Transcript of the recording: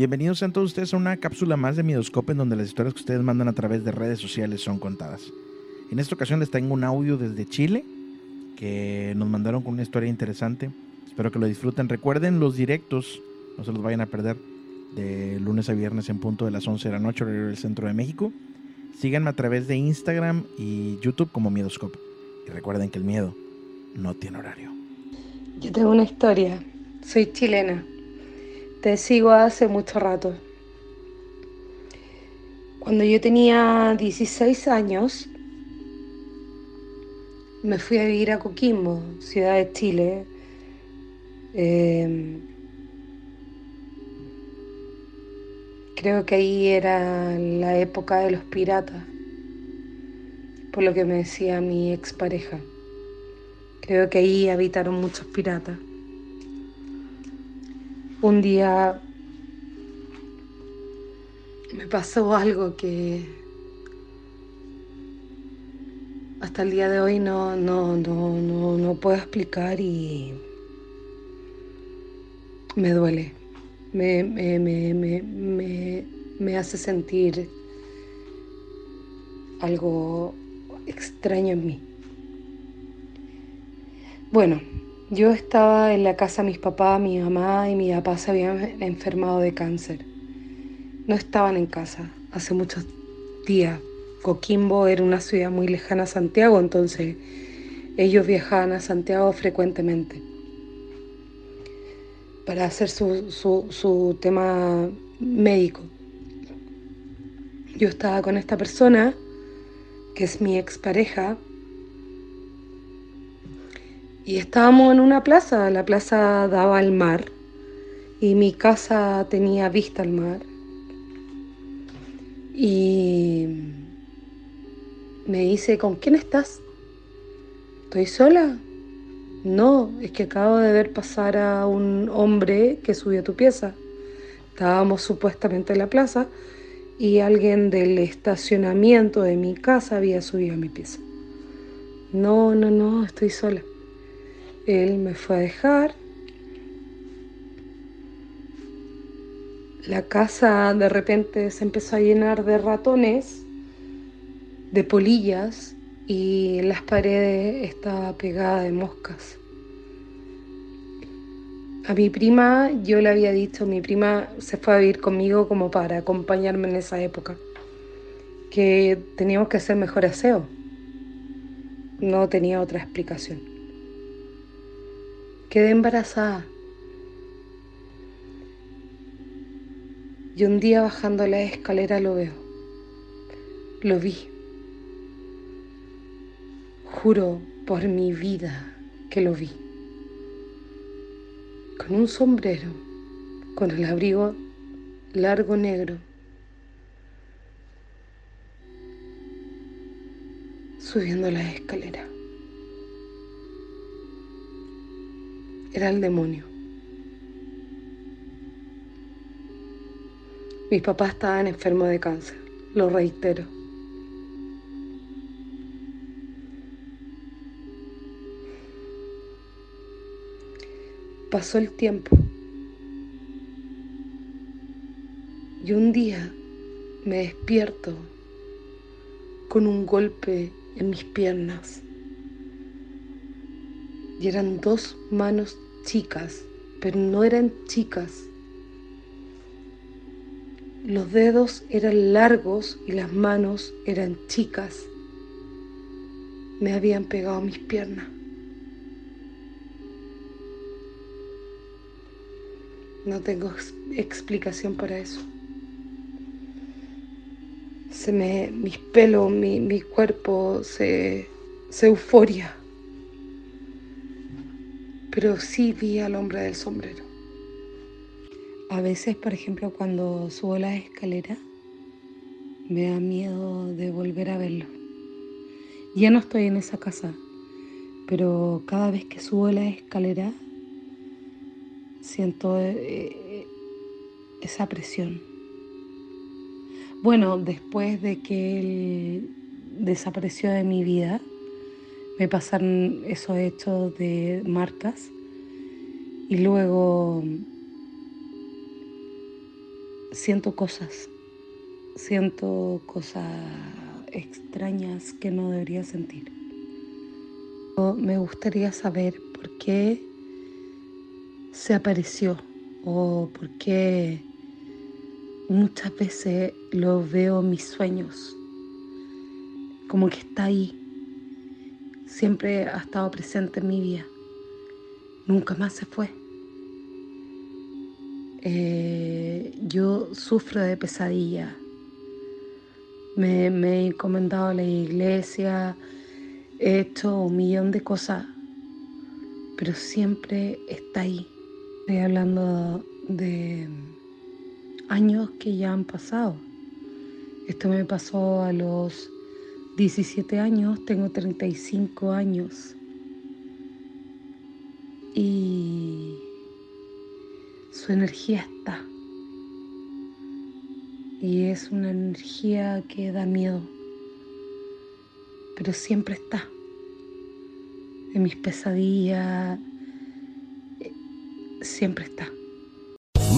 Bienvenidos a todos ustedes a una cápsula más de Midoscope en donde las historias que ustedes mandan a través de redes sociales son contadas. En esta ocasión les tengo un audio desde Chile que nos mandaron con una historia interesante. Espero que lo disfruten. Recuerden los directos, no se los vayan a perder de lunes a viernes en punto de las 11 de la noche, en del centro de México. Síganme a través de Instagram y YouTube como Miedoscope. Y recuerden que el miedo no tiene horario. Yo tengo una historia. Soy chilena. Te sigo hace mucho rato. Cuando yo tenía 16 años, me fui a vivir a Coquimbo, ciudad de Chile. Eh, Creo que ahí era la época de los piratas, por lo que me decía mi expareja. Creo que ahí habitaron muchos piratas. Un día me pasó algo que hasta el día de hoy no, no, no, no puedo explicar y me duele me, me, me, hace sentir algo extraño en mí. Bueno, yo estaba en la casa de mis papás, mi mamá y mi papá se habían enfermado de cáncer. No estaban en casa hace muchos días. Coquimbo era una ciudad muy lejana a Santiago, entonces ellos viajaban a Santiago frecuentemente para hacer su, su, tema médico. Yo estaba con esta persona, que es mi expareja, y estábamos en una plaza, la plaza daba al mar y mi casa tenía vista al mar. Y me dice, ¿con quién estás? ¿Estoy sola? No, es que acabo de ver pasar a un hombre que subió a tu pieza. Estábamos supuestamente en la plaza y alguien del estacionamiento de mi casa había subido a mi pieza. No, no, no, estoy sola. Él me fue a dejar. La casa de repente se empezó a llenar de ratones, de polillas y las paredes estaba pegada de moscas. A mi prima yo le había dicho, mi prima se fue a vivir conmigo como para acompañarme en esa época, que teníamos que hacer mejor aseo. No tenía otra explicación. Quedé embarazada. Y un día bajando la escalera lo veo. Lo vi. Juro por mi vida que lo vi. Con un sombrero, con el abrigo largo negro. Subiendo la escalera. Era el demonio. Mis papás estaban enfermos de cáncer, lo reitero. Pasó el tiempo. Y un día me despierto con un golpe en mis piernas. Y eran dos manos chicas, pero no eran chicas. Los dedos eran largos y las manos eran chicas. Me habían pegado mis piernas. No tengo explicación para eso. Se me, mis pelos, mi, mi cuerpo se, se euforia. Pero sí vi al hombre del sombrero. A veces, por ejemplo, cuando subo la escalera, me da miedo de volver a verlo. Ya no estoy en esa casa, pero cada vez que subo la escalera siento eh, esa presión. Bueno, después de que él desapareció de mi vida, me pasaron esos hechos de marcas y luego siento cosas, siento cosas extrañas que no debería sentir. Me gustaría saber por qué se apareció o por qué muchas veces lo veo en mis sueños, como que está ahí, siempre ha estado presente en mi vida, nunca más se fue. Eh, yo sufro de pesadilla. Me, me, he encomendado a la iglesia, he hecho un millón de cosas, pero siempre está ahí. Estoy hablando de años que ya han pasado. Esto me pasó a los 17 años, tengo 35 años. Y su energía está. Y es una energía que da miedo, pero siempre está. En mis pesadillas, siempre está.